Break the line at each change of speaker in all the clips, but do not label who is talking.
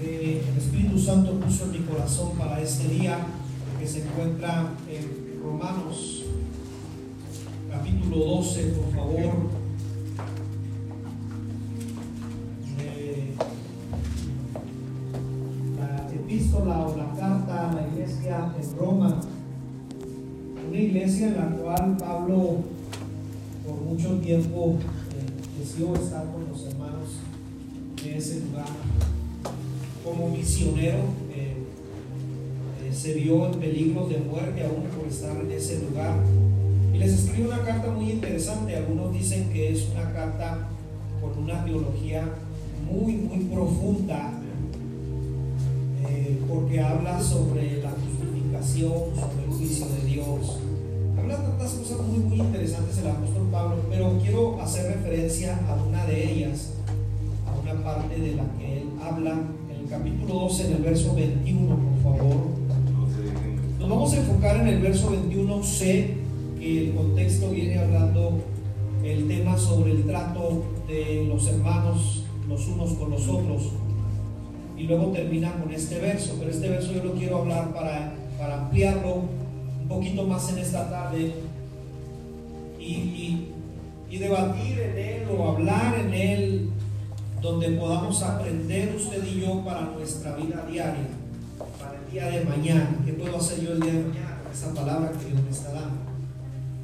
que el Espíritu Santo puso en mi corazón para este día, que se encuentra en Romanos capítulo 12, por favor. la epístola o la carta a la iglesia en Roma, una iglesia en la cual Pablo por mucho tiempo eh, deseó estar con los hermanos en ese lugar. Como misionero eh, eh, se vio en peligro de muerte aún por estar en ese lugar. Y les escribe una carta muy interesante. Algunos dicen que es una carta con una teología muy, muy profunda, porque habla sobre la justificación, sobre el juicio de Dios. Habla tantas cosas muy, muy interesantes el apóstol Pablo, pero quiero hacer referencia a una de ellas, parte de la que él habla en el capítulo 12, en el verso 21, por favor. Nos vamos a enfocar en el verso 21, sé que el contexto viene hablando el tema sobre el trato de los hermanos los unos con los otros. Y luego termina con este verso, pero este verso yo lo quiero hablar para, para ampliarlo un poquito más en esta tarde y, y debatir en él o hablar en él donde podamos aprender usted y yo para nuestra vida diaria, para el día de mañana. ¿Qué puedo hacer yo el día de mañana con esa palabra que Dios me está dando?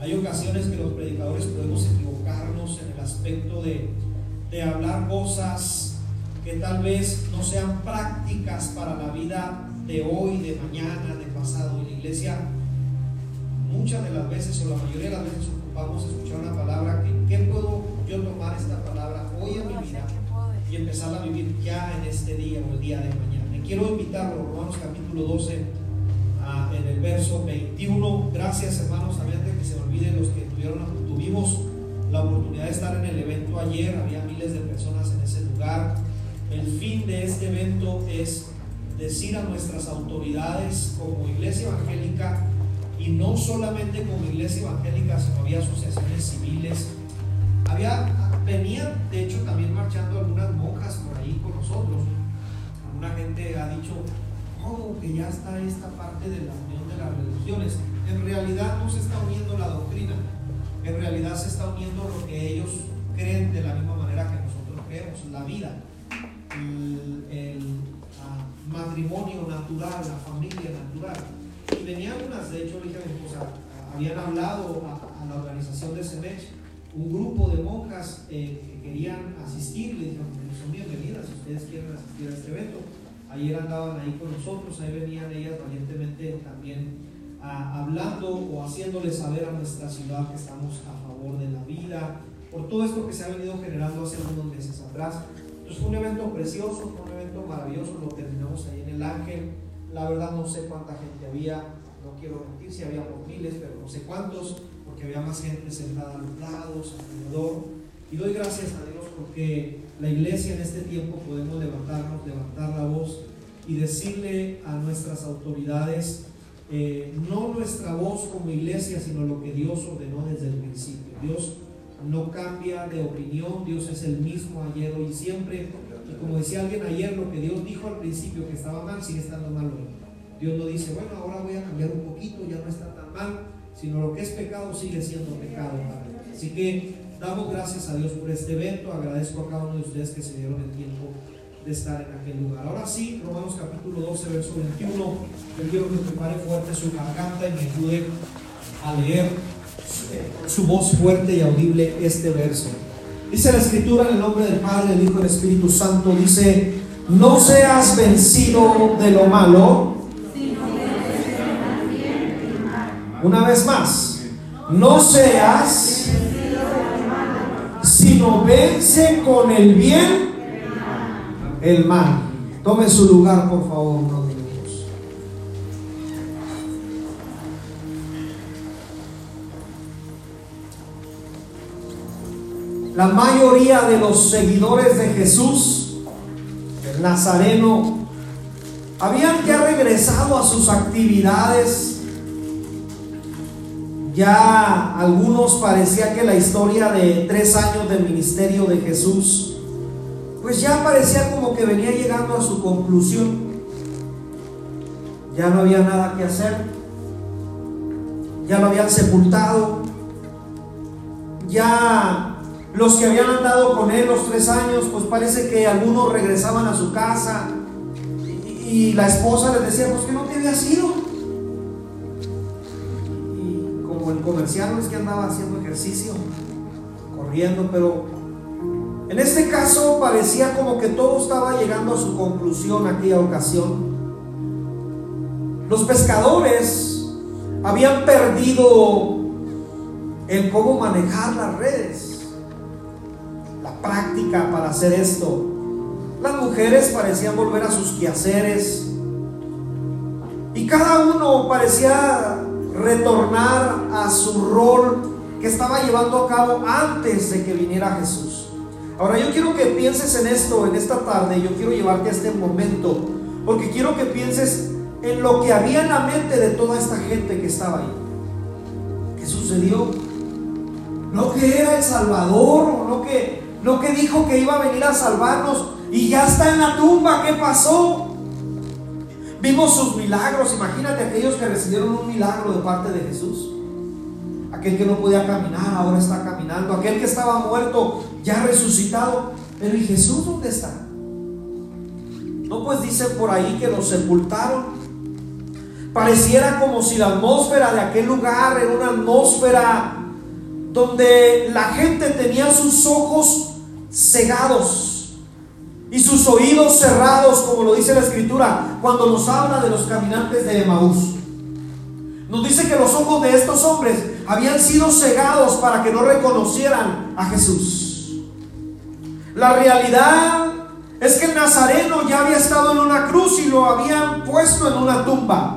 Hay ocasiones que los predicadores podemos equivocarnos en el aspecto de, de hablar cosas que tal vez no sean prácticas para la vida de hoy, de mañana, de pasado. Y la iglesia muchas de las veces o la mayoría de las veces ocupamos escuchar una palabra que, ¿qué puedo yo tomar esta palabra hoy en mi vida y empezar a vivir ya en este día o el día de mañana? Me quiero invitar a Romanos capítulo 12 en el verso 21. Gracias hermanos, de que se me olviden los que tuvieron, tuvimos la oportunidad de estar en el evento ayer, había miles de personas en ese lugar. El fin de este evento es decir a nuestras autoridades como iglesia evangélica y no solamente como iglesia evangélica, sino había asociaciones civiles. Había, venían de hecho también marchando algunas monjas por ahí con nosotros. Alguna gente ha dicho, oh, que ya está esta parte de la unión de las religiones. En realidad no se está uniendo la doctrina, en realidad se está uniendo lo que ellos creen de la misma manera que nosotros creemos, la vida, el, uh, matrimonio natural, la familia natural. Y venían unas, de hecho, dije mi esposa, habían hablado a, la organización de Semech, un grupo de monjas eh, que querían asistir, le dijeron, son bienvenidas si ustedes quieren asistir a este evento. Ayer andaban ahí con nosotros, ahí venían ellas valientemente también a, hablando o haciéndoles saber a nuestra ciudad que estamos a favor de la vida, por todo esto que se ha venido generando hace unos meses atrás. Entonces fue un evento precioso, fue un evento maravilloso, lo terminamos ahí en el Ángel. La verdad no sé cuánta gente había, no quiero mentir si había por miles, pero no sé cuántos, había más gente sentada a los lados, alrededor. Y doy gracias a Dios porque la iglesia en este tiempo podemos levantarnos, levantar la voz y decirle a nuestras autoridades, eh, no nuestra voz como iglesia, sino lo que Dios ordenó desde el principio. Dios no cambia de opinión, Dios es el mismo ayer, hoy y siempre. Y como decía alguien ayer, lo que Dios dijo al principio que estaba mal, sigue estando mal hoy. Dios no dice, bueno, ahora voy a cambiar un poquito, ya no está tan mal, sino lo que es pecado sigue siendo pecado. Así que damos gracias a Dios por este evento, agradezco a cada uno de ustedes que se dieron el tiempo de estar en aquel lugar. Ahora sí, Romanos capítulo 12, verso 21, yo quiero que prepare fuerte su garganta y me ayude a leer su voz fuerte y audible este verso. Dice la escritura en el nombre del Padre, del Hijo y del Espíritu Santo, dice, no seas vencido de lo malo. Una vez más, no seas, sino vence con el bien el mal. Tome su lugar, por favor, unos minutos. La mayoría de los seguidores de Jesús, el Nazareno, habían ya regresado a sus actividades. Ya algunos parecía que la historia de tres años del ministerio de Jesús pues ya parecía como que venía llegando a su conclusión. Ya no había nada que hacer. Ya lo habían sepultado. Ya los que habían andado con él los tres años, pues parece que algunos regresaban a su casa. Y, la esposa les decía, pues que no te había sido. El comercial es que andaba haciendo ejercicio, corriendo, pero en este caso parecía como que todo estaba llegando a su conclusión aquella ocasión. Los pescadores habían perdido el cómo manejar las redes, la práctica para hacer esto. Las mujeres parecían volver a sus quehaceres y cada uno parecía retornar a su rol que estaba llevando a cabo antes de que viniera Jesús. Ahora yo quiero que pienses en esto en esta tarde, yo quiero llevarte a este momento, porque quiero que pienses en lo que había en la mente de toda esta gente que estaba ahí. ¿Qué sucedió? No que era el Salvador, no que, no que dijo que iba a venir a salvarnos y ya está en la tumba, ¿qué pasó? Vimos sus milagros, imagínate aquellos que recibieron un milagro de parte de Jesús. Aquel que no podía caminar ahora está caminando. Aquel que estaba muerto ya resucitado. Pero ¿y Jesús dónde está? No, pues dicen por ahí que lo sepultaron. Pareciera como si la atmósfera de aquel lugar era una atmósfera donde la gente tenía sus ojos cegados y sus oídos cerrados, como lo dice la escritura, cuando nos habla de los caminantes de Emaús. Nos dice que los ojos de estos hombres habían sido cegados para que no reconocieran a Jesús. La realidad es que el Nazareno ya había estado en una cruz y lo habían puesto en una tumba.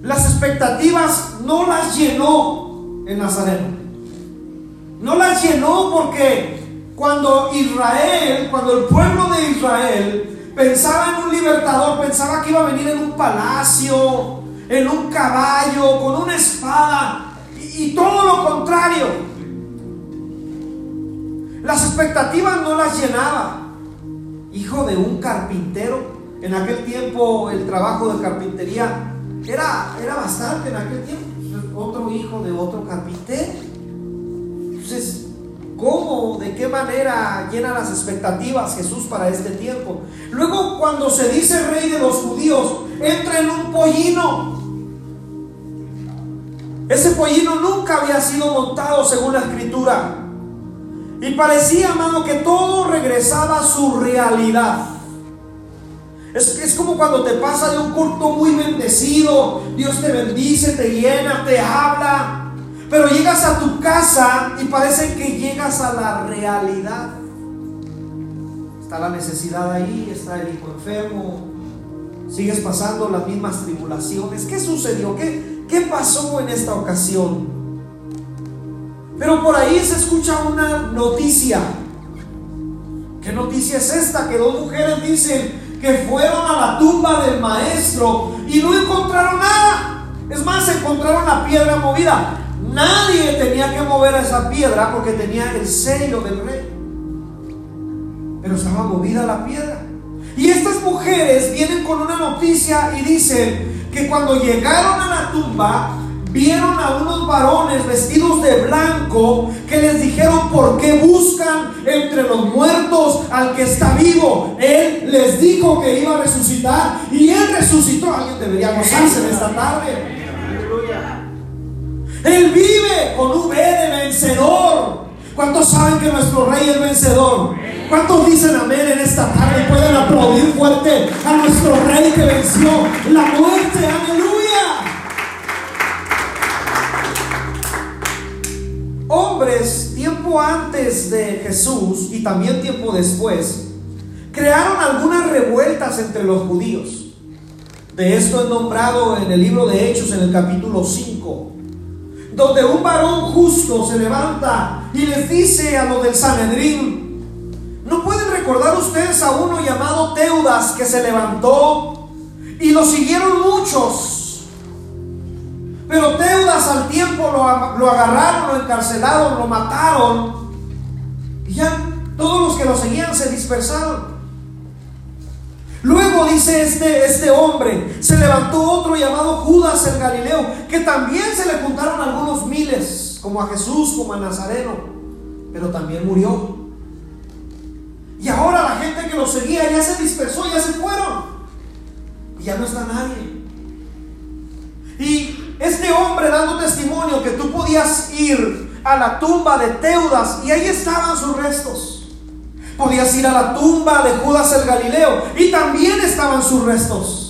Las expectativas no las llenó el Nazareno. No las llenó porque cuando Israel, cuando el pueblo de Israel pensaba en un libertador, pensaba que iba a venir en un palacio, en un caballo, con una espada, y, todo lo contrario. Las expectativas no las llenaba. Hijo de un carpintero, en aquel tiempo el trabajo de carpintería era, era bastante en aquel tiempo. Otro hijo de otro carpintero. Entonces, ¿Cómo, de qué manera llena las expectativas Jesús para este tiempo? Luego cuando se dice rey de los judíos, entra en un pollino. Ese pollino nunca había sido montado según la escritura. Y parecía, hermano, que todo regresaba a su realidad. Es, es, como cuando te pasa de un culto muy bendecido, Dios te bendice, te llena, te habla. Pero llegas a tu casa y parece que llegas a la realidad. Está la necesidad ahí, está el hijo enfermo, sigues pasando las mismas tribulaciones. ¿Qué sucedió? ¿Qué, qué pasó en esta ocasión? Pero por ahí se escucha una noticia. ¿Qué noticia es esta? Que dos mujeres dicen que fueron a la tumba del maestro y no encontraron nada. Es más, encontraron la piedra movida. Nadie tenía que mover a esa piedra porque tenía el sello del rey. Pero estaba movida la piedra. Y estas mujeres vienen con una noticia y dicen que cuando llegaron a la tumba, vieron a unos varones vestidos de blanco que les dijeron por qué buscan entre los muertos al que está vivo. Él les dijo que iba a resucitar y él resucitó. Alguien debería gozarse en esta tarde. Él vive con V de vencedor. ¿Cuántos saben que nuestro rey es vencedor? ¿Cuántos dicen amén en esta tarde? Pueden aplaudir fuerte a nuestro rey que venció la muerte. Aleluya. Hombres, tiempo antes de Jesús y también tiempo después, crearon algunas revueltas entre los judíos. De esto es nombrado en el libro de Hechos en el capítulo 5 donde un varón justo se levanta y les dice a los del Sanedrín, ¿no pueden recordar ustedes a uno llamado Teudas que se levantó y lo siguieron muchos? Pero Teudas al tiempo lo, lo agarraron, lo encarcelaron, lo mataron y ya
Todos los que lo seguían se dispersaron. Luego dice este, este hombre, se levantó otro llamado Judas el Galileo, que también se le juntaron algunos miles, como a Jesús, como a Nazareno, pero también murió. Y ahora la gente que lo seguía ya se dispersó, ya se fueron. Y ya no está nadie. Y este hombre dando testimonio que tú podías ir a la tumba de Teudas y ahí estaban sus restos. Podías ir a la tumba de Judas el Galileo y también estaban sus restos.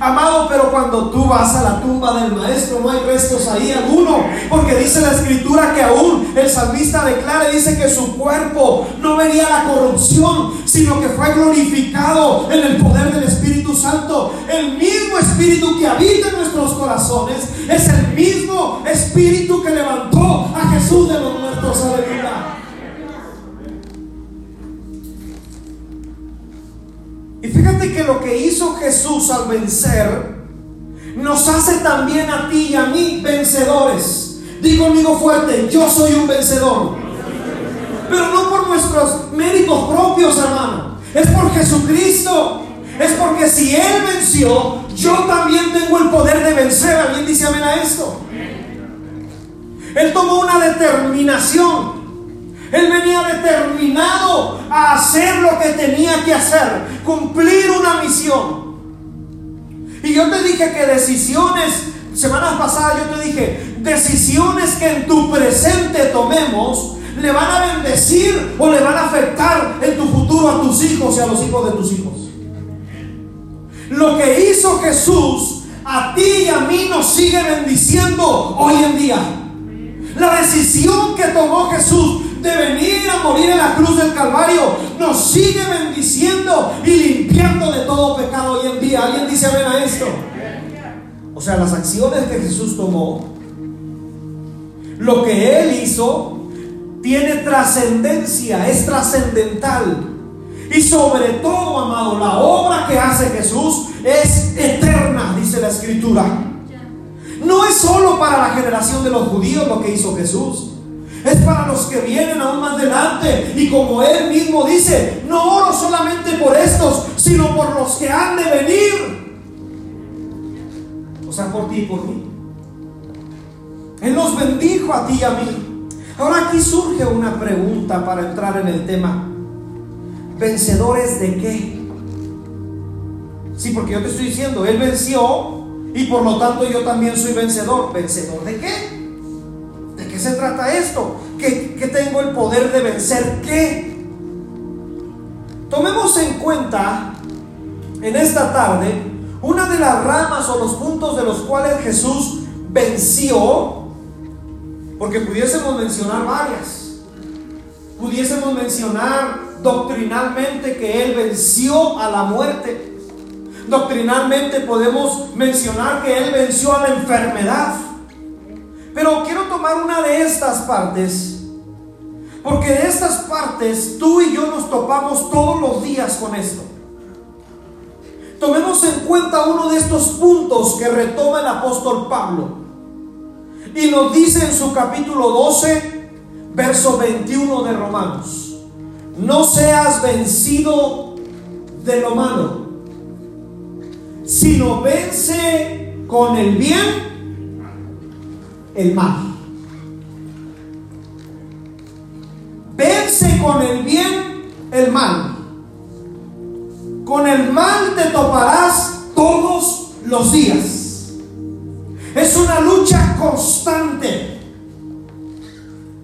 Amado, pero cuando tú vas a la tumba del maestro no hay restos ahí alguno, porque dice la escritura que aún el salmista declara dice que su cuerpo no vería la corrupción, sino que fue glorificado en el poder del Espíritu Santo. El mismo Espíritu que habita en nuestros corazones es el mismo Espíritu que levantó a Jesús de los muertos. Aleluya. Y fíjate que lo que hizo Jesús al vencer nos hace también a ti y a mí vencedores. Digo conmigo fuerte, yo soy un vencedor. Pero no por nuestros méritos propios, hermano. Es por Jesucristo. Es porque si Él venció, yo también tengo el poder de vencer. ¿Alguien dice amén a esto? Él tomó una determinación. Él venía determinado a hacer lo que tenía que hacer, cumplir una misión. Y yo te dije que decisiones, semanas pasadas yo te dije, decisiones que en tu presente tomemos, le van a bendecir o le van a afectar en tu futuro a tus hijos y a los hijos de tus hijos. Lo que hizo Jesús a ti y a mí nos sigue bendiciendo hoy en día. La decisión que tomó Jesús de venir a morir en la cruz del Calvario, nos sigue bendiciendo y limpiando de todo pecado hoy en día. ¿Alguien dice amén a esto? O sea, las acciones que Jesús tomó, lo que Él hizo, tiene trascendencia, es trascendental. Y sobre todo, amado, la obra que hace Jesús es eterna, dice la escritura. No es solo para la generación de los judíos lo que hizo Jesús. Es para los que vienen aún más delante. Y como Él mismo dice, no oro solamente por estos, sino por los que han de venir. O sea, por ti y por mí. Él nos bendijo a ti y a mí. Ahora aquí surge una pregunta para entrar en el tema. ¿Vencedores de qué? Sí, porque yo te estoy diciendo, Él venció y por lo tanto yo también soy vencedor. ¿Vencedor de qué? Se trata esto? ¿Que, tengo el poder de vencer qué? Tomemos en cuenta en esta tarde una de las ramas o los puntos de los cuales Jesús venció, porque pudiésemos mencionar varias. Pudiésemos mencionar doctrinalmente que Él venció a la muerte. Doctrinalmente podemos mencionar que Él venció a la enfermedad. Pero quiero tomar una de estas partes, porque de estas partes tú y yo nos topamos todos los días con esto. Tomemos en cuenta uno de estos puntos que retoma el apóstol Pablo. Y nos dice en su capítulo 12, verso 21 de Romanos, no seas vencido de lo malo, sino vence con el bien el mal. Vence con el bien el mal. Con el mal te toparás todos los días. Es una lucha constante.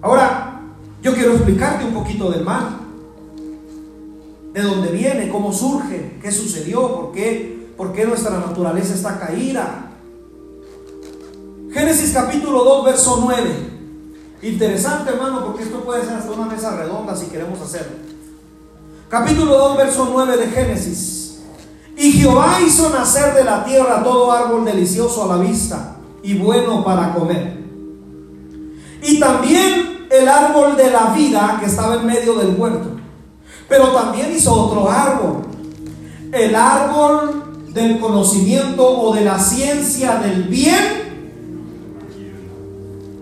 Ahora, yo quiero explicarte un poquito del mal. De dónde viene, cómo surge, qué sucedió, por qué, por qué nuestra naturaleza está caída, Génesis capítulo 2, verso 9. Interesante, hermano, porque esto puede ser hasta una mesa redonda si queremos hacerlo. Capítulo 2, verso 9 de Génesis. Y Jehová hizo nacer de la tierra todo árbol delicioso a la vista y bueno para comer. Y también el árbol de la vida que estaba en medio del huerto. Pero también hizo otro árbol. El árbol del conocimiento o de la ciencia del bien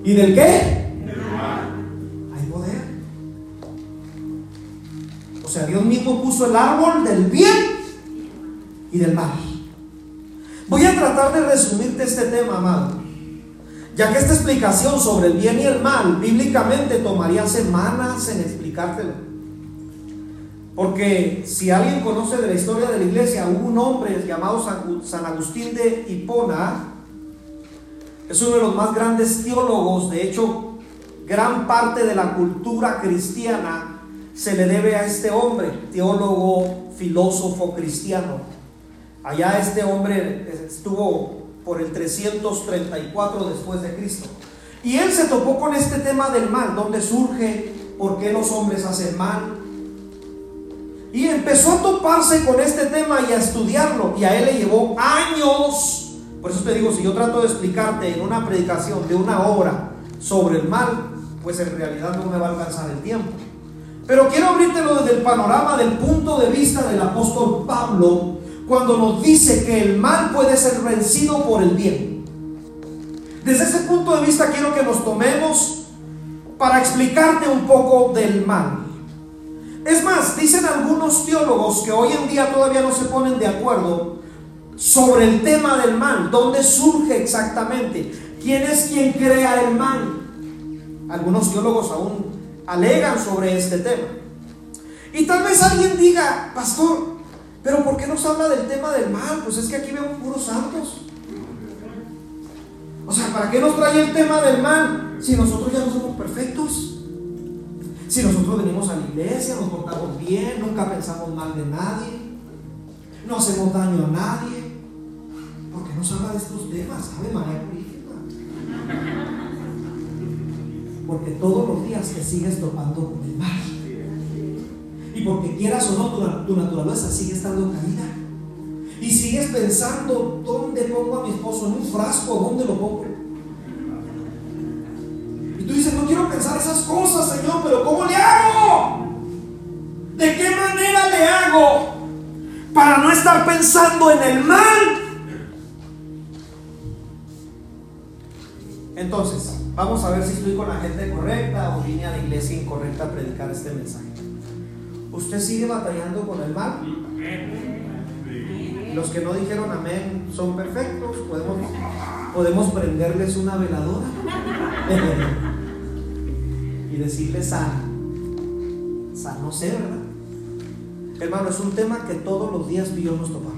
¿Y del qué? Hay poder. sea, Dios mismo puso el árbol del bien y del mal. Voy a tratar de resumirte este tema, amado. Ya que esta explicación sobre el bien y el mal bíblicamente tomaría semanas en explicártelo. Porque si alguien conoce de la historia de la iglesia, hubo un hombre llamado San Agustín de Hipona, es uno de los más grandes teólogos, de hecho, gran parte de la cultura cristiana se le debe a este hombre, teólogo, filósofo cristiano. Allá este hombre estuvo por el 334 después de Cristo. Y él se topó con este tema del mal, dónde surge, por qué los hombres hacen mal. Y empezó a toparse con este tema y a estudiarlo. Y a él le llevó años. Por eso te digo, si yo trato de explicarte en una predicación de una obra sobre el mal, pues en realidad no me va a alcanzar el tiempo. Pero quiero abrírtelo desde el panorama del punto de vista del apóstol Pablo, cuando nos dice que el mal puede ser vencido por el bien. Desde ese punto de vista quiero que nos tomemos para explicarte un poco del mal. Es más, dicen algunos teólogos que hoy en día todavía no se ponen de acuerdo sobre el tema del mal, dónde surge exactamente, quién es quien crea el mal. Algunos teólogos aún alegan sobre este tema. Y tal vez alguien diga, pastor, pero ¿por qué nos habla del tema del mal? Pues es que aquí vemos puros santos. O sea, ¿para qué nos trae el tema del mal si nosotros ya no somos perfectos? Si nosotros venimos a la iglesia, nos portamos bien, nunca pensamos mal de nadie, no hacemos daño a nadie. ¿Por qué nos habla de estos temas? ¿Sabe María Purísima? Porque todos los días te sigues topando con el mal. Y porque quieras o no, tu, naturaleza sigue estando caída. Y sigues pensando, ¿dónde pongo a mi esposo? ¿En un frasco? ¿Dónde lo pongo? Y tú dices, no quiero pensar esas cosas, Señor, pero ¿cómo le hago? ¿De qué manera le hago para no estar pensando en el mal? Entonces, vamos a ver si estoy con la gente correcta o vine a la iglesia incorrecta a predicar este mensaje. ¿Usted sigue batallando con el mal? Los que no dijeron amén son perfectos. Podemos, podemos prenderles una veladora y decirles sano. Sano sé, ¿verdad? Hermano, es un tema que todos los días Dios nos tomamos.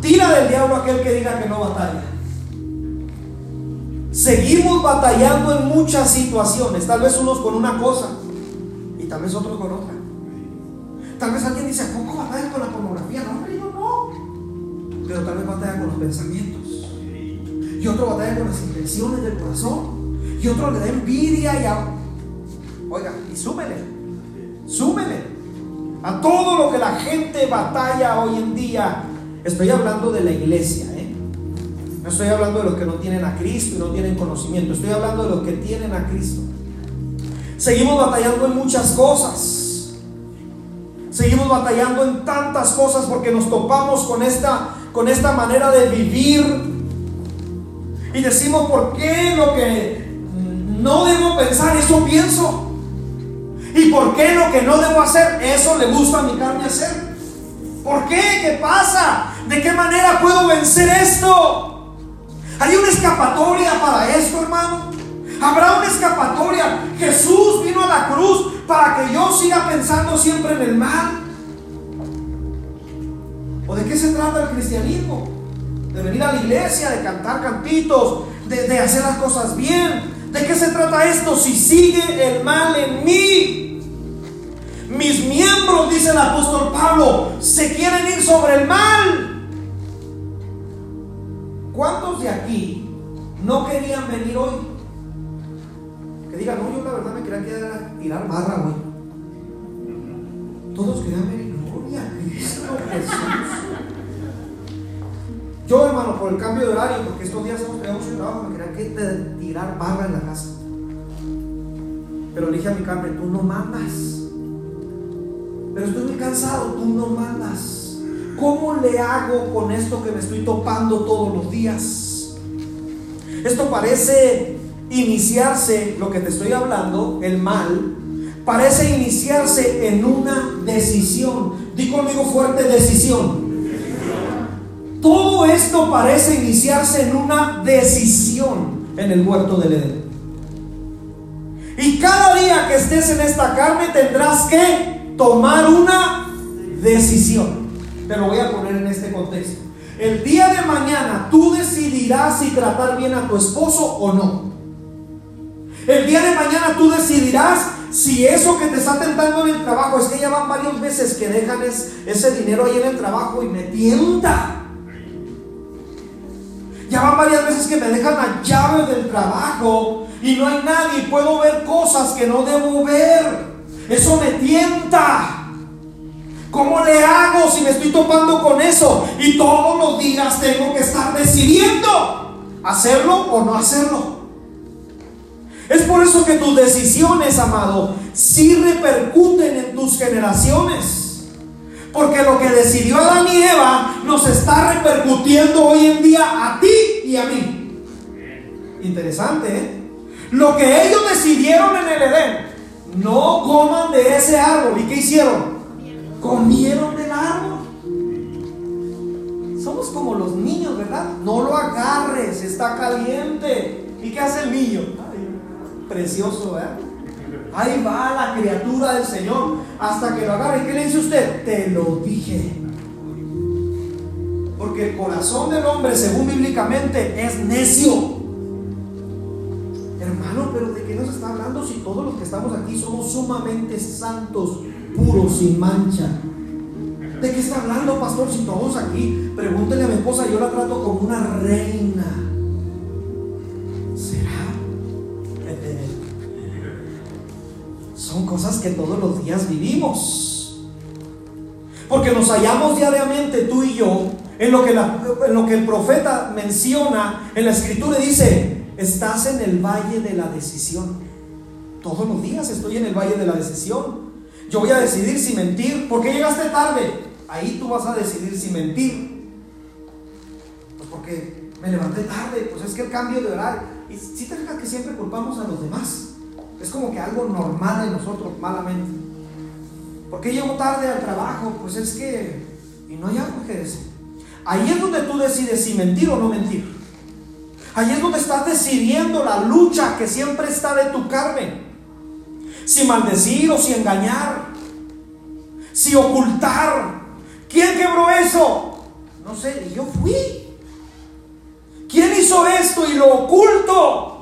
Tira del diablo aquel que diga que no batalla. Seguimos batallando en muchas situaciones, tal vez unos con una cosa y tal vez otros con otra. Tal vez alguien dice, ¿a poco batalla con la pornografía? No, hombre, yo no. Pero tal vez batalla con los pensamientos. Y otro batalla con las intenciones del corazón. Y otro le da envidia y a... Oiga, y súmele. Súmele. A todo lo que la gente batalla hoy en día. Estoy hablando de la iglesia. No estoy hablando de los que no tienen a Cristo y no tienen conocimiento. Estoy hablando de los que tienen a Cristo. Seguimos batallando en muchas cosas. Seguimos batallando en tantas cosas porque nos topamos con esta, con esta manera de vivir. Y decimos, ¿por qué lo que no debo pensar, eso pienso? ¿Y por qué lo que no debo hacer, eso le gusta a mi carne hacer? ¿Por qué? ¿Qué pasa? ¿De qué manera puedo vencer esto? ¿Hay una escapatoria para esto, hermano? ¿Habrá una escapatoria? Jesús vino a la cruz para que yo siga pensando siempre en el mal. ¿O de qué se trata el cristianismo? De venir a la iglesia, de cantar cantitos, de, de hacer las cosas bien. ¿De qué se trata esto? Si sigue el mal en mí. Mis miembros, dice el apóstol Pablo, se quieren ir sobre el mal. ¿Cuántos de aquí no querían venir hoy? Que digan, no, yo la verdad me quería quedar tirar barra hoy. Todos querían venir, gloria a Cristo Jesús. Yo, hermano, por el cambio de horario, porque estos días hemos tenido mucho trabajo, me quería que tirar barra en la casa. Pero le dije a mi carne, tú no mandas. Pero estoy muy cansado, tú no mandas. ¿Cómo le hago con esto que me estoy topando todos los días? Esto parece iniciarse, lo que te estoy hablando, el mal, parece iniciarse en una decisión. Di conmigo fuerte decisión. Todo esto parece iniciarse en una decisión en el huerto del Edén. Y cada día que estés en esta carne tendrás que tomar una decisión. Te lo voy a poner en este contexto. El día de mañana tú decidirás si tratar bien a tu esposo o no. El día de mañana tú decidirás si eso que te está tentando en el trabajo, es que ya van varias veces que dejan ese dinero ahí en el trabajo y me tienta. Ya van varias veces que me dejan la llave del trabajo y no hay nadie puedo ver cosas que no debo ver. Eso me tienta. ¿Cómo le hago si me estoy topando con eso? Y todos los días tengo que estar decidiendo hacerlo o no hacerlo. Es por eso que tus decisiones, amado, sí repercuten en tus generaciones. Porque lo que decidió Adán y Eva nos está repercutiendo hoy en día a ti y a mí. Interesante, ¿eh? Lo que ellos decidieron en el Edén, no coman de ese árbol. ¿Y qué hicieron? Comieron del árbol. Somos como los niños, ¿verdad? No lo agarres, está caliente. ¿Y qué hace el niño? precioso, ¿eh? Ahí va la criatura del Señor hasta que lo agarre. ¿Qué le dice usted? Te lo dije. Porque el corazón del hombre, según bíblicamente, es necio. Hermano, pero ¿de qué nos está hablando si todos los que estamos aquí somos sumamente santos, puros, sin mancha? ¿De qué está hablando, pastor? Si todos aquí, pregúntele a mi esposa, yo la trato como una reina. son cosas que todos los días vivimos. Porque nos hallamos diariamente tú y yo en lo que, en lo que el profeta menciona en la escritura dice, estás en el valle de la decisión. Todos los días estoy en el valle de la decisión. Yo voy a decidir si mentir. ¿Por qué llegaste tarde? Ahí tú vas a decidir si mentir. Pues porque me levanté tarde. Pues es que el cambio de horario. Y si te fijas que siempre culpamos a los demás. Es como que algo normal en nosotros, malamente. ¿Por qué llego tarde al trabajo? Pues es que... Y no hay algo que decir. Ahí es donde tú decides si mentir o no mentir. Ahí es donde estás decidiendo la lucha que siempre está de tu carne. Si maldecir o si engañar. Si ocultar. ¿Quién quebró eso? No sé, y yo fui. ¿Quién hizo esto y lo oculto?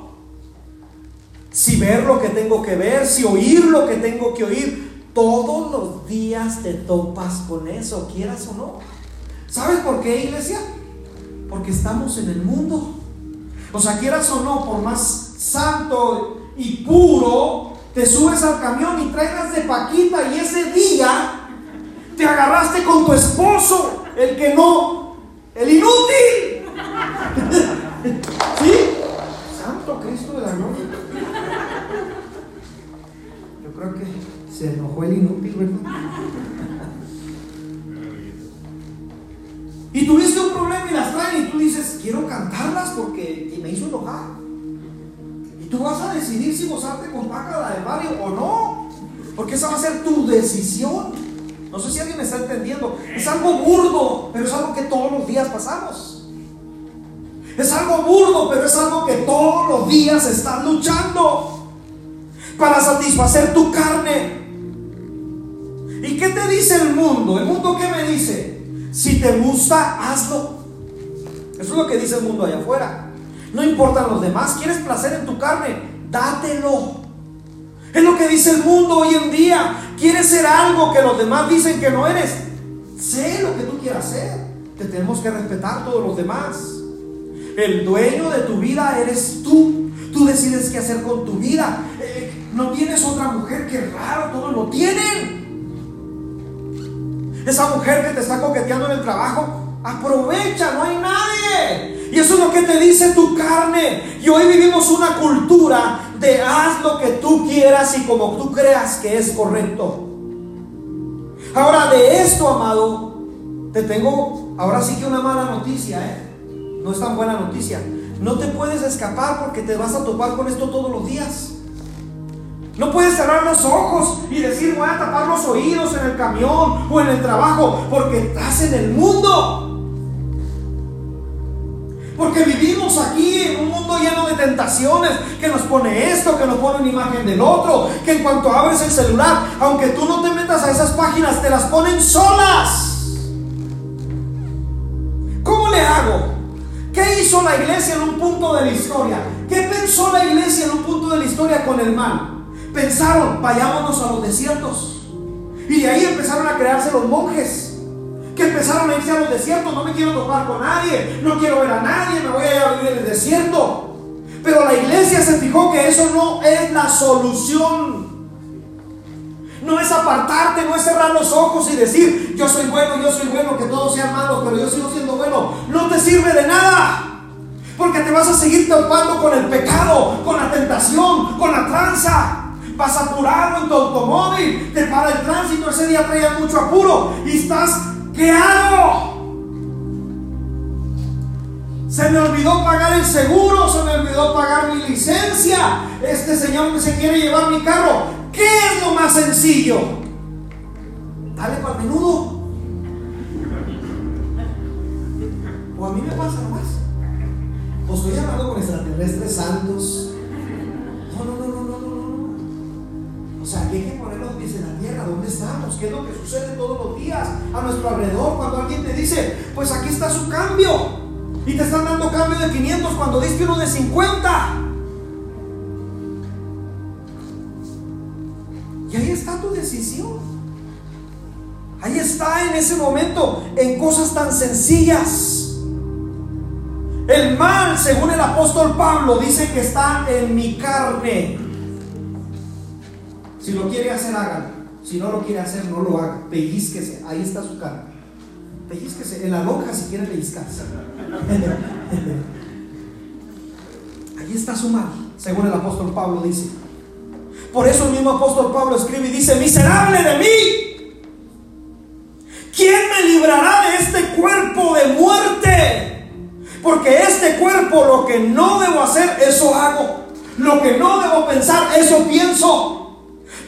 si ver lo que tengo que ver, si oír lo que tengo que oír. Todos los días te topas con eso, quieras o no. ¿Sabes por qué, iglesia? Porque estamos en el mundo. O sea, quieras o no, por más santo y puro, te subes al camión y traigas de Paquita y ese día te agarraste con tu esposo, el que no, el inútil. ¿Sí? Santo Cristo de la gloria creo que se enojó el inútil, ¿verdad? y tuviste un problema y las traen y tú dices, quiero cantarlas porque me hizo enojar. Y tú vas a decidir si gozarte con Paca la del barrio o no. Porque esa va a ser tu decisión. No sé si alguien me está entendiendo. Es algo burdo, pero es algo que todos los días pasamos. Es algo burdo, pero es algo que todos los días estás luchando para satisfacer tu carne. ¿Y qué te dice el mundo? ¿El mundo qué me dice? Si te gusta, hazlo. Eso es lo que dice el mundo allá afuera. No importan los demás. ¿Quieres placer en tu carne? Dátelo. Es lo que dice el mundo hoy en día. ¿Quieres ser algo que los demás dicen que no eres? Sé lo que tú quieras ser. Te tenemos que respetar todos los demás. El dueño de tu vida eres tú. Tú decides qué hacer con tu vida. Eh, no tienes otra mujer, que raro, todos lo tienen. Esa mujer que te está coqueteando en el trabajo, aprovecha, no hay nadie. Y eso es lo que te dice tu carne. Y hoy vivimos una cultura de haz lo que tú quieras y como tú creas que es correcto. Ahora de esto, amado, te tengo ahora sí que una mala noticia, ¿eh? No es tan buena noticia. No te puedes escapar porque te vas a topar con esto todos los días. No puedes cerrar los ojos y decir voy a tapar los oídos en el camión o en el trabajo porque estás en el mundo. Porque vivimos aquí en un mundo lleno de tentaciones, que nos pone esto, que nos pone una imagen del otro, que en cuanto abres el celular, aunque tú no te metas a esas páginas, te las ponen solas. ¿Cómo le hago? ¿Qué hizo la iglesia en un punto de la historia? ¿Qué pensó la iglesia en un punto de la historia con el mal? Pensaron, vayámonos a los desiertos. Y de ahí empezaron a crearse los monjes que empezaron a irse a los desiertos, no me quiero topar con nadie, no quiero ver a nadie, me voy a ir a vivir en el desierto. Pero la iglesia se fijó que eso no es la solución. No es apartarte, no es cerrar los ojos y decir, yo soy bueno, yo soy bueno, que todos sean malos, pero yo sigo siendo bueno. No te sirve de nada. Porque te vas a seguir topando con el pecado, con la tentación, con la tranza. Vas apurado en tu automóvil, te para el tránsito, ese día traía mucho apuro y estás ¿Qué hago? Se me olvidó pagar el seguro, se me olvidó pagar mi licencia. Este señor se quiere llevar mi carro. ¿Qué es lo más sencillo? Dale para menudo. O a mí me pasa nomás. O estoy hablando con extraterrestres santos. No, no, no, no, no. O sea, hay que poner los pies en la tierra. ¿Dónde estamos? ¿Qué es lo que sucede todos los días a nuestro alrededor? Cuando alguien te dice, pues aquí está su cambio. Y te están dando cambio de 500 cuando diste uno de 50. Y ahí está tu decisión. Ahí está en ese momento, en cosas tan sencillas. El mal, según el apóstol Pablo, dice que está en mi carne. Si lo quiere hacer, hágalo. Si no lo quiere hacer, no lo haga. Pellizquese. Ahí está su carne. Pellizquese. En la lonja si quiere pellizcarse. Ahí está su mal, según el apóstol Pablo dice. Por eso el mismo apóstol Pablo escribe y dice, miserable de mí. ¿Quién me librará de este cuerpo de muerte? Porque este cuerpo lo que no debo hacer, eso hago. Lo que no debo pensar, eso pienso.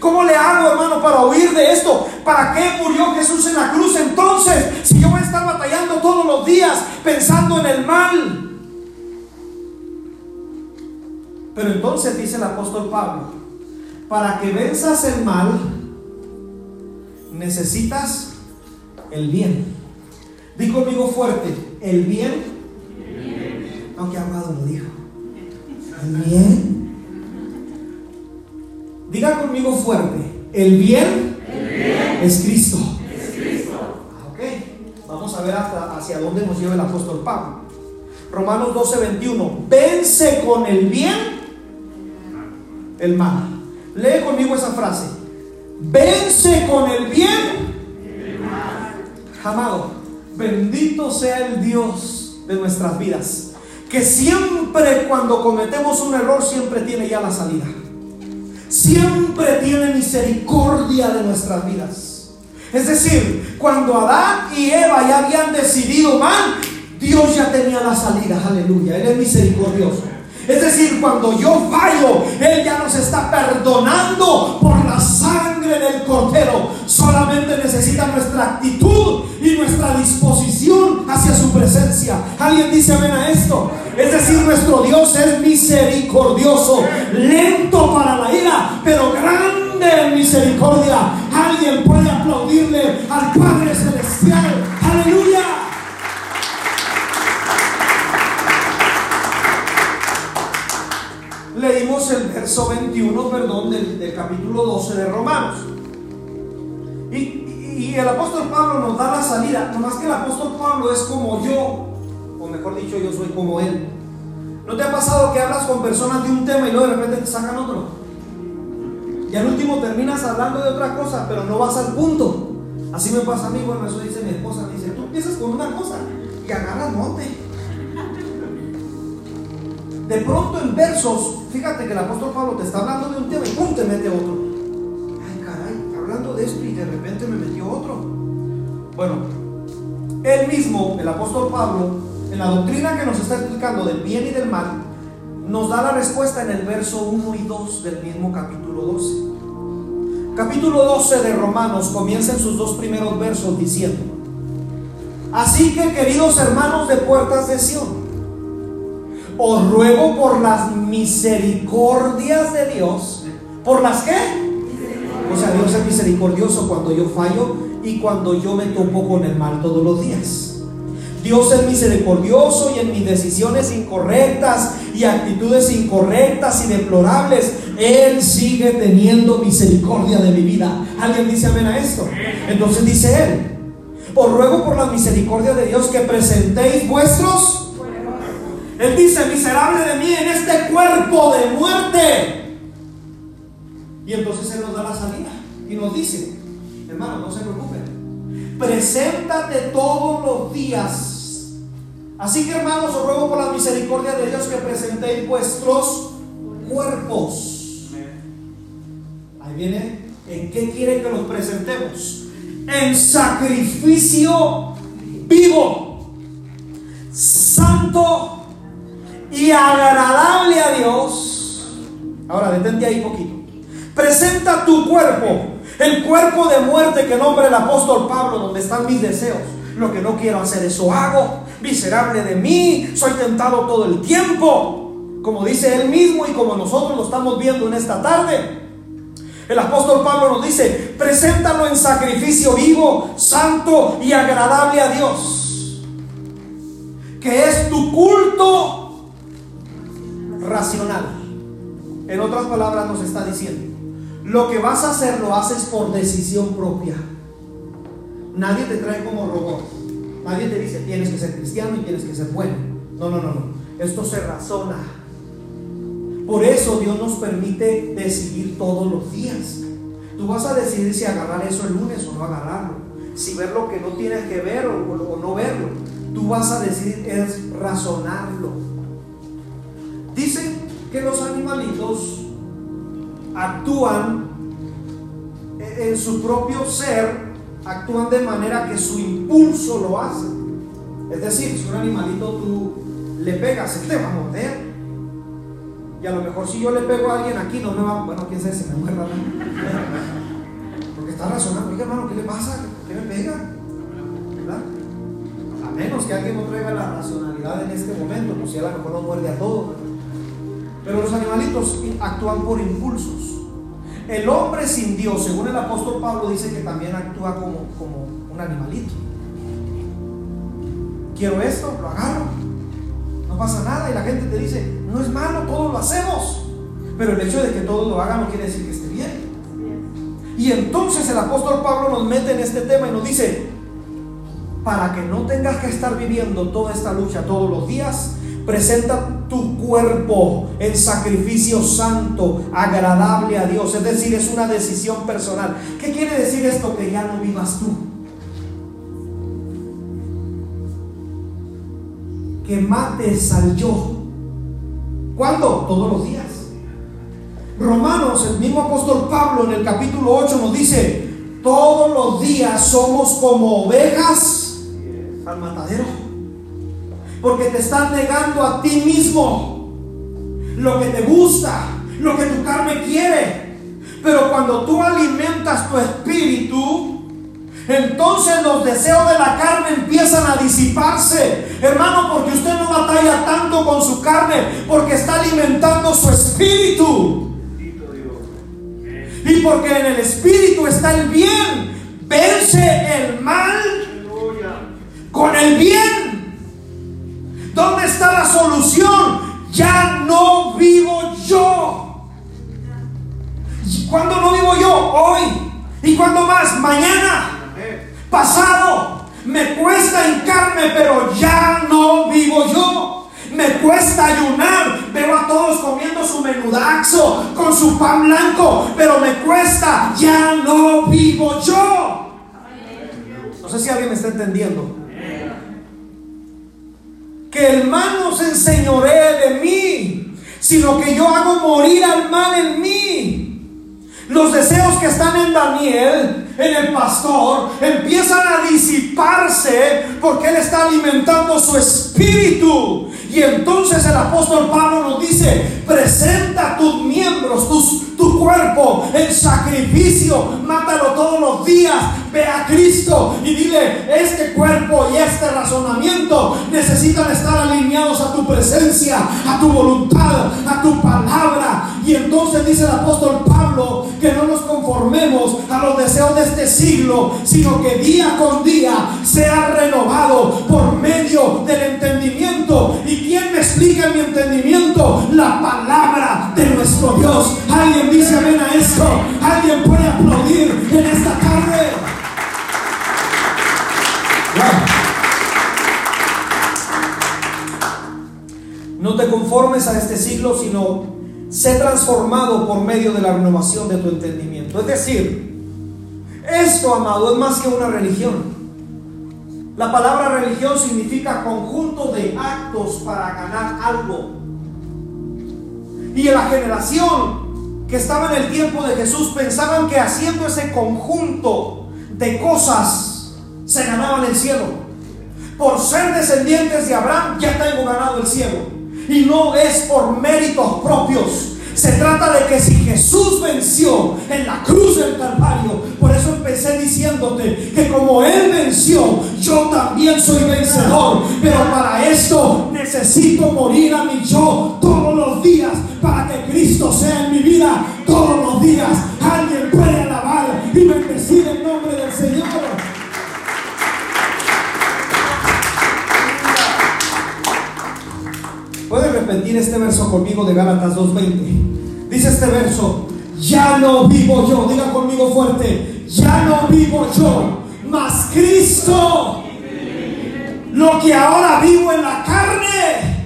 ¿Cómo le hago, hermano, para huir de esto? ¿Para qué murió Jesús en la cruz entonces? Si yo voy a estar batallando todos los días pensando en el mal. Pero entonces dice el apóstol Pablo, para que venzas el mal, necesitas el bien. Di conmigo fuerte, el bien, aunque Amado lo dijo. El bien Diga conmigo fuerte, el bien, Es, Cristo. Ah, vamos a ver hacia dónde nos lleva el apóstol Pablo. Romanos 12, 21. Vence con el bien el mal. Lee conmigo esa frase. Vence con el bien el mal. Amado, bendito sea el Dios de nuestras vidas. Que siempre cuando cometemos un error, siempre tiene ya la salida siempre tiene misericordia de nuestras vidas. Es decir, cuando Adán y Eva ya habían decidido mal, Dios ya tenía la salida, aleluya, Él es misericordioso. Es decir, cuando yo fallo, Él ya nos está perdonando por la sangre del cordero. Solamente necesita nuestra actitud y nuestra disposición hacia su presencia. ¿Alguien dice amén a esto? Es decir, nuestro Dios es misericordioso, lento para la ira, pero grande en misericordia. Alguien puede aplaudirle al Padre Celestial. Leímos el verso 21, perdón, del, capítulo 12 de Romanos. Y, el apóstol Pablo nos da la salida, nomás que el apóstol Pablo es como yo, o mejor dicho, yo soy como él. ¿No te ha pasado que hablas con personas de un tema y luego de repente te sacan otro? Y al último terminas hablando de otra cosa, pero no vas al punto. Así me pasa a mí, bueno, eso dice mi esposa, dice, tú empiezas con una cosa y agarras monte. De pronto en versos, fíjate que el apóstol Pablo te está hablando de un tema y ¡pum! te mete otro. Ay, caray, hablando de esto y de repente me metió otro. Bueno, él mismo, el apóstol Pablo, en la doctrina que nos está explicando del bien y del mal, nos da la respuesta en el verso 1 y 2 del mismo capítulo 12. Capítulo 12 de Romanos comienza en sus dos primeros versos diciendo, así que queridos hermanos de puertas de Sion, os ruego por las misericordias de Dios, ¿por las qué? O sea, Dios es misericordioso cuando yo fallo y cuando yo me topo con el mal todos los días. Dios es misericordioso y en mis decisiones incorrectas y actitudes incorrectas y deplorables, Él sigue teniendo misericordia de mi vida. ¿Alguien dice amén a esto? Entonces dice Él, os ruego por la misericordia de Dios que presentéis vuestros. Él dice, miserable de mí en este cuerpo de muerte. Y entonces Él nos da la salida y nos dice, hermano, no se preocupen, preséntate todos los días Así que hermanos, os ruego por la misericordia de Dios que presentéis vuestros cuerpos. Ahí viene, ¿en qué quiere que los presentemos? En sacrificio vivo, santo y agradable a Dios. Ahora, detente ahí poquito. Presenta tu cuerpo, el cuerpo de muerte que nombra el apóstol Pablo, donde están mis deseos. Lo que no quiero hacer, eso hago miserable de mí, soy tentado todo el tiempo, como dice él mismo y como nosotros lo estamos viendo en esta tarde. El apóstol Pablo nos dice, preséntalo en sacrificio vivo, santo y agradable a Dios, que es tu culto racional. En otras palabras nos está diciendo, lo que vas a hacer lo haces por decisión propia. Nadie te trae como robot. Nadie te dice tienes que ser cristiano y tienes que ser bueno. No, no, no, no. Esto se razona. Por eso Dios nos permite decidir todos los días. Tú vas a decidir si agarrar eso el lunes o no agarrarlo. Si ver lo que no tienes que ver o, no verlo. Tú vas a decidir es razonarlo. Dicen que los animalitos actúan en su propio ser actúan de manera que su impulso lo hace. Es decir, si un animalito tú le pegas, él te va a morder. Y a lo mejor si yo le pego a alguien aquí, no me va, bueno, quién sabe si me muerda. Porque está razonando, oiga hermano, ¿qué le pasa? ¿Qué me pega? ¿Verdad? A menos que alguien no traiga la racionalidad en este momento, pues si a lo mejor no muerde a todos. Pero los animalitos actúan por impulsos. El hombre sin Dios, según el apóstol Pablo, dice que también actúa como, como un animalito. Quiero esto, lo agarro. No pasa nada y la gente te dice, no es malo, todos lo hacemos. Pero el hecho de que todos lo hagan no quiere decir que esté bien. Y entonces el apóstol Pablo nos mete en este tema y nos dice, para que no tengas que estar viviendo toda esta lucha todos los días, Presenta tu cuerpo en sacrificio santo, agradable a Dios. Es decir, es una decisión personal. ¿Qué quiere decir esto? Que ya no vivas tú. Que mates al yo. ¿Cuándo? Todos los días. Romanos, el mismo apóstol Pablo en el capítulo 8 nos dice, todos los días somos como ovejas al matadero porque te estás negando a ti mismo lo que te gusta, lo que tu carne quiere. Pero cuando tú alimentas tu espíritu, entonces los deseos de la carne empiezan a disiparse. Hermano, porque usted no batalla tanto con su carne, porque está alimentando su espíritu. Y porque en el espíritu está el bien. Vence el mal con el bien. ¿Dónde está la solución? Ya no vivo yo. ¿Cuándo no vivo yo? Hoy. ¿Y cuándo más? Mañana. Pasado. Me cuesta hincarme, pero ya no vivo yo. Me cuesta ayunar. Veo a todos comiendo su menudaxo con su pan blanco, pero me cuesta. Ya no vivo yo. No sé si alguien me está entendiendo que el mal no se enseñoree de mí, sino que yo hago morir al mal en mí. Los deseos que están en Daniel en el pastor empiezan a disiparse porque él está alimentando su espíritu. Y entonces el apóstol Pablo nos dice, presenta tus miembros, tus, tu cuerpo en sacrificio, mátalo todos los días, ve a Cristo y dile, este cuerpo y este razonamiento necesitan estar alineados a tu presencia, a tu voluntad, a tu palabra. Y entonces dice el apóstol Pablo que no nos conformemos a los deseos de este siglo, sino que día con día sea renovado por medio del entendimiento. ¿Y quién me explica mi entendimiento? La palabra de nuestro Dios. Alguien dice amén a esto. Alguien puede aplaudir en esta tarde. No te conformes a este siglo, sino sé transformado por medio de la renovación de tu entendimiento. Es decir, esto, amado, es más que una religión. La palabra religión significa conjunto de actos para ganar algo. Y en la generación que estaba en el tiempo de Jesús pensaban que haciendo ese conjunto de cosas se ganaban el cielo. Por ser descendientes de Abraham ya tengo ganado el cielo. Y no es por méritos propios. Se trata de que si Jesús venció en la cruz del Calvario, por eso empecé diciéndote que como Él venció, yo también soy vencedor. Pero para esto necesito morir a mi yo todos los días para que Cristo sea en mi vida todos los días. Alguien puede alabar y bendecir el nombre del Señor. Puede repetir este verso conmigo de Gálatas 2.20. Dice este verso, ya no vivo yo, diga conmigo fuerte, ya no vivo yo, mas Cristo, lo que ahora vivo en la carne,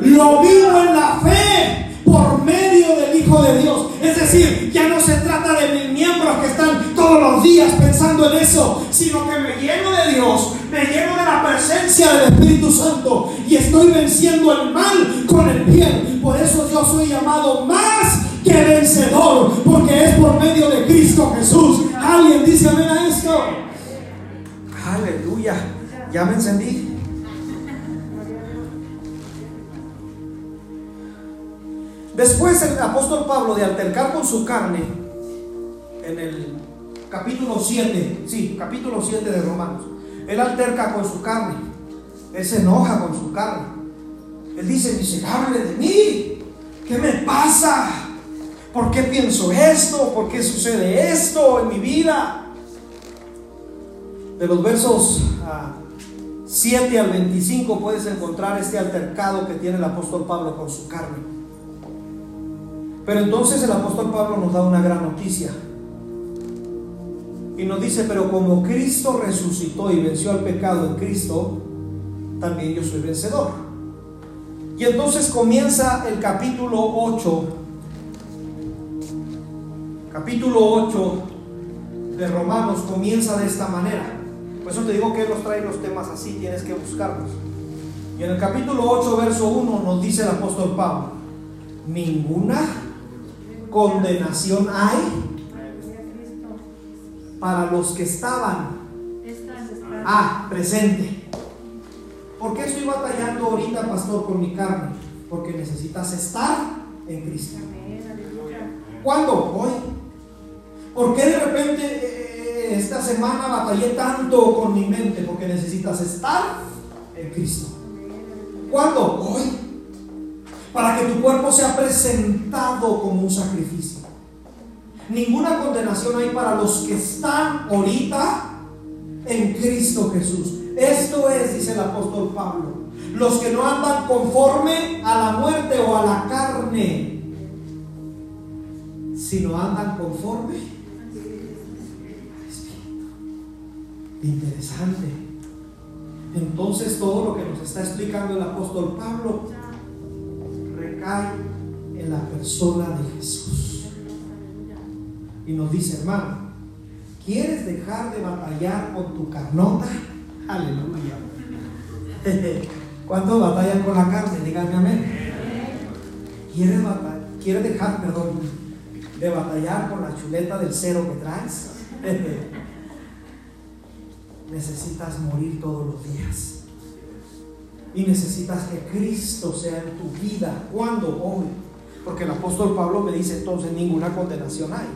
lo vivo en la fe por medio del Hijo de Dios. Es decir, ya no se trata de mis miembros que están todos los días pensando en eso, sino que me lleno de Dios, me lleno de la presencia del Espíritu Santo y estoy venciendo el mal con el bien. Por eso yo soy llamado más que vencedor, porque es por medio de Cristo Jesús. ¿Alguien dice amén a esto? Aleluya. Ya me encendí. Después el apóstol Pablo de altercar con su carne, en el capítulo 7, sí, capítulo 7 de Romanos, él alterca con su carne, él se enoja con su carne, él dice, miserable de mí, ¿qué me pasa? ¿Por qué pienso esto? ¿Por qué sucede esto en mi vida? De los versos 7 al 25 puedes encontrar este altercado que tiene el apóstol Pablo con su carne. Pero entonces el apóstol Pablo nos da una gran noticia. Y nos dice, pero como Cristo resucitó y venció al pecado en Cristo, también yo soy vencedor. Y entonces comienza el capítulo 8, capítulo 8 de Romanos comienza de esta manera. Por eso te digo que nos trae los temas así, tienes que buscarlos. Y en el capítulo 8, verso 1 nos dice el apóstol Pablo, ninguna condenación hay para los que estaban ah, presente. ¿Por qué estoy batallando ahorita, pastor, con mi carne? Porque necesitas estar en Cristo. ¿Cuándo? Hoy. ¿Por qué de repente eh, esta semana batallé tanto con mi mente? Porque necesitas estar en Cristo. ¿Cuándo? Hoy. Para que tu cuerpo sea presentado como un sacrificio. Ninguna condenación hay para los que están ahorita en Cristo Jesús. Esto es, dice el apóstol Pablo, los que no andan conforme a la muerte o a la carne, sino andan conforme al Espíritu. Interesante. Entonces todo lo que nos está explicando el apóstol Pablo en la persona de Jesús. Y nos dice, hermano, ¿quieres dejar de batallar con tu carnota? Aleluya. ¿Cuántos batallan con la carne? Díganme amén. ¿Quieres, ¿Quieres dejar, perdón, de batallar con la chuleta del cero que traes? necesitas morir todos los días. Y necesitas que Cristo sea en tu vida. ¿Cuándo? Hoy. Porque el apóstol Pablo me dice entonces ninguna condenación hay.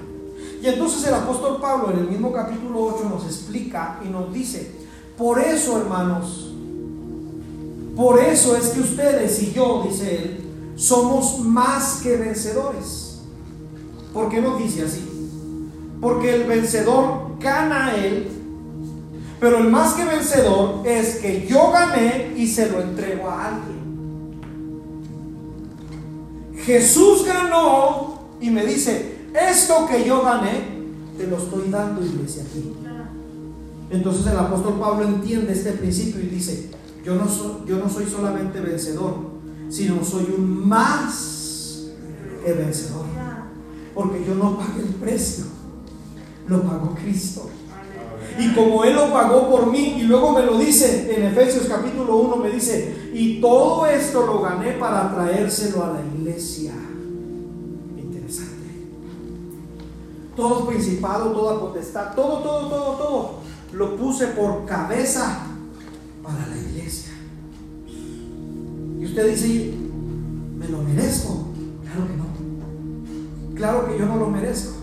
Y entonces el apóstol Pablo en el mismo capítulo 8 nos explica y nos dice, por eso hermanos, por eso es que ustedes y yo, dice él, somos más que vencedores. ¿Por qué nos dice así? Porque el vencedor gana a él pero el más que vencedor es que yo gané y se lo entrego a alguien. Jesús ganó y me dice, esto que yo gané, te lo estoy dando, iglesia, aquí. Entonces el apóstol Pablo entiende este principio y dice, yo no, soy, yo no soy solamente vencedor, sino soy un más que vencedor. Porque yo no pagué el precio, lo pagó Cristo. Y como Él lo pagó por mí, y luego me lo dice en Efesios capítulo 1, me dice, y todo esto lo gané para traérselo a la iglesia. Interesante. Todo principado, toda potestad, todo, todo, todo, todo, lo puse por cabeza para la iglesia. Y usted dice, ¿me lo merezco? Claro que no. Claro que yo no lo merezco.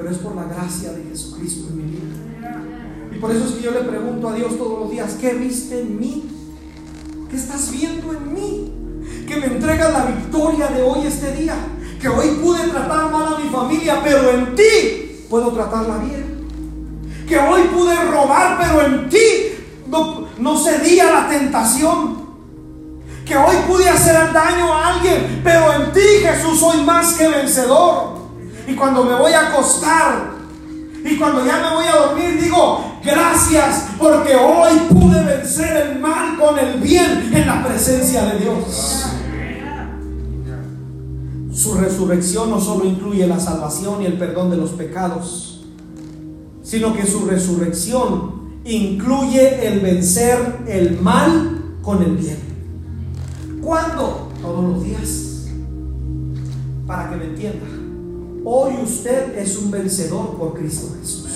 Pero es por la gracia de Jesucristo en mi vida. Y por eso es que yo le pregunto a Dios todos los días, ¿qué viste en mí? ¿Qué estás viendo en mí? Que me entregas la victoria de hoy, este día. Que hoy pude tratar mal a mi familia, pero en ti puedo tratarla bien. Que hoy pude robar, pero en ti no, no cedí a la tentación. Que hoy pude hacer daño a alguien, pero en ti, Jesús, soy más que vencedor. Y cuando me voy a acostar, y cuando ya me voy a dormir, digo, gracias porque hoy pude vencer el mal con el bien en la presencia de Dios. Su resurrección no solo incluye la salvación y el perdón de los pecados, sino que su resurrección incluye el vencer el mal con el bien. ¿Cuándo? Todos los días. Para que me entienda. Hoy usted es un vencedor por Cristo Jesús.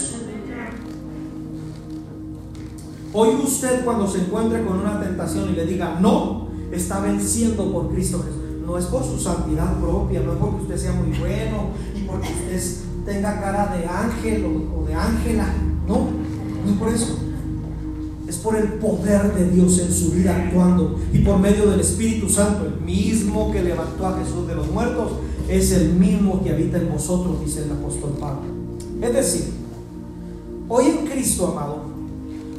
Hoy usted cuando se encuentre con una tentación y le diga no, está venciendo por Cristo Jesús. No es por su santidad propia, no es porque usted sea muy bueno y porque usted tenga cara de ángel o, de ángela. No, no es por eso. Es por el poder de Dios en su vida actuando y por medio del Espíritu Santo, el mismo que levantó a Jesús de los muertos, es el mismo que habita en vosotros, dice el apóstol Pablo. Es decir, hoy en Cristo, amado,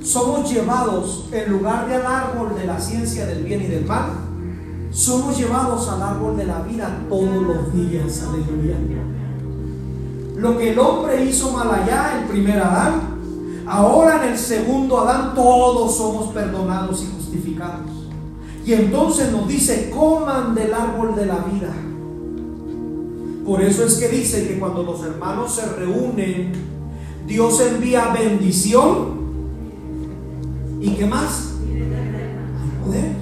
somos llevados en lugar del árbol de la ciencia del bien y del mal, somos llevados al árbol de la vida todos los días. Aleluya. Lo que el hombre hizo mal allá, el primer Adán, ahora en el segundo Adán todos somos perdonados y justificados. Y entonces nos dice, coman del árbol de la vida. Por eso es que dice que cuando los hermanos se reúnen, Dios envía bendición ¿Y qué más? poder.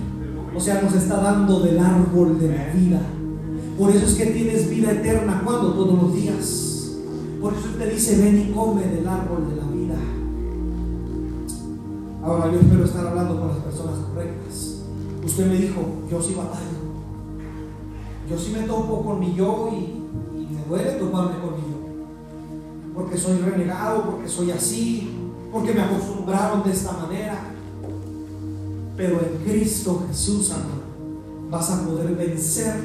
O sea, nos está dando del árbol de la vida. Por eso es que tienes vida eterna. cuando Todos los días. Por eso te dice, ven y come del árbol de la vida. Ahora yo espero estar hablando con las personas correctas. Usted me dijo, yo sí batallo. Yo sí me topo con mi yo y me duele toparme con mi yo. Porque soy renegado, porque soy así, porque me acostumbraron de esta manera. Pero en Cristo Jesús, amado, vas a poder vencer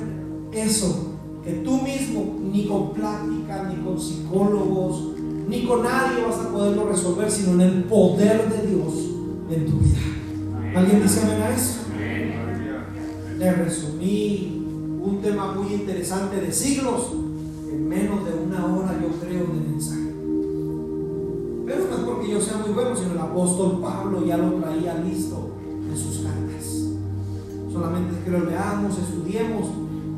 eso que tú mismo, ni con plática, ni con psicólogos, ni con nadie vas a poderlo resolver, sino en el poder de Dios en tu vida. ¿Alguien dice amén a eso? Le resumí un tema muy interesante de siglos en menos de una hora, yo creo, de mensaje. Pero no es porque yo sea muy bueno, sino el apóstol Pablo ya lo traía listo sus cartas. Solamente es que lo leamos, estudiemos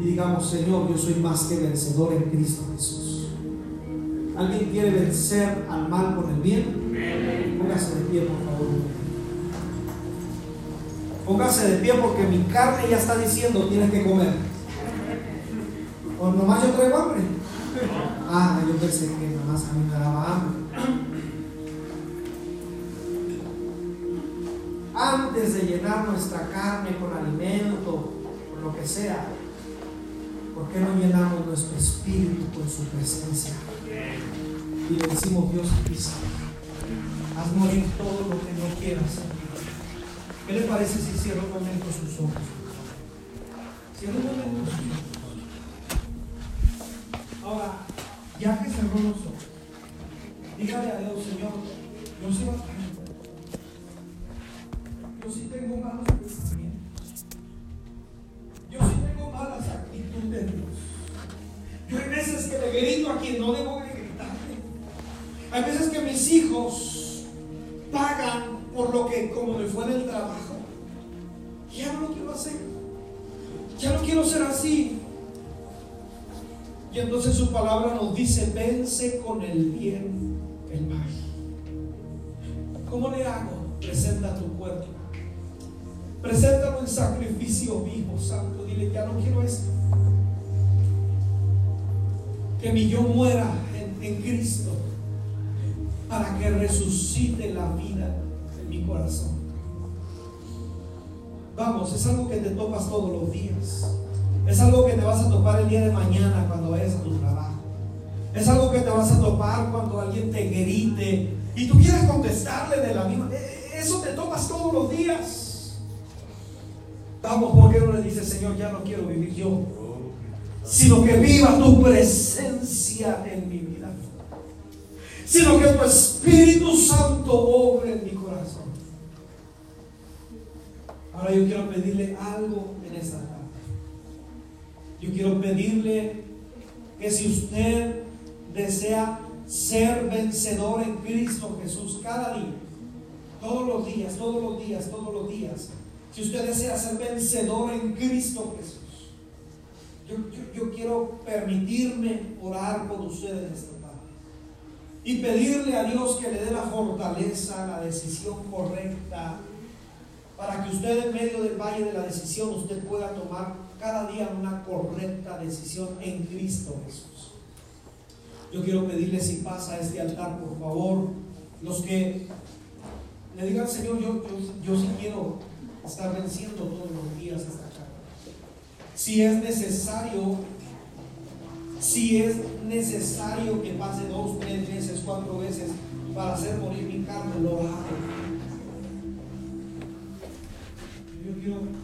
y digamos, Señor, yo soy más que vencedor en Cristo Jesús. ¿Alguien quiere vencer al mal con el bien? Póngase de pie, por favor. Póngase de pie porque mi carne ya está diciendo tienes que comer. ¿O nomás yo traigo hambre? Ah, yo pensé que nomás a mí me daba hambre. antes de llenar nuestra carne con alimento, con lo que sea, ¿por qué no llenamos nuestro espíritu con su presencia? Y le decimos, Dios, aquí haz morir todo lo que no quieras. ¿Qué le parece si cierra un momento sus ojos? Cierra un momento sus ojos. Ya que cerró los ojos, dígale a Dios, Señor, yo sí Es algo que te topas todos los días. Es algo que te vas a topar el día de mañana cuando vayas a tu trabajo. Es algo que te vas a topar cuando alguien te grite y tú quieres contestarle de la misma. E, eso te topas todos los días. Vamos, ¿por qué no le dices, Señor, ya no quiero vivir yo? Sino que viva tu presencia en mi vida. Sino que tu Espíritu Santo obre en mi corazón. Ahora yo quiero pedirle algo en esta tarde. Yo quiero pedirle que si usted desea ser vencedor en Cristo Jesús cada día, todos los días, todos los días, todos los días, si usted desea ser vencedor en Cristo Jesús, yo, yo, quiero permitirme orar por ustedes esta tarde y pedirle a Dios que le dé la fortaleza, la decisión correcta, para que usted en medio del valle de la decisión usted pueda tomar cada día una correcta decisión en Cristo Jesús. Yo quiero pedirle si pasa a este altar, por favor, los que le digan, Señor, yo, yo, yo sí quiero estar venciendo todos los días esta carga. Si es necesario, si es necesario que pase dos, tres veces, cuatro veces para hacer morir mi carne, lo hago you,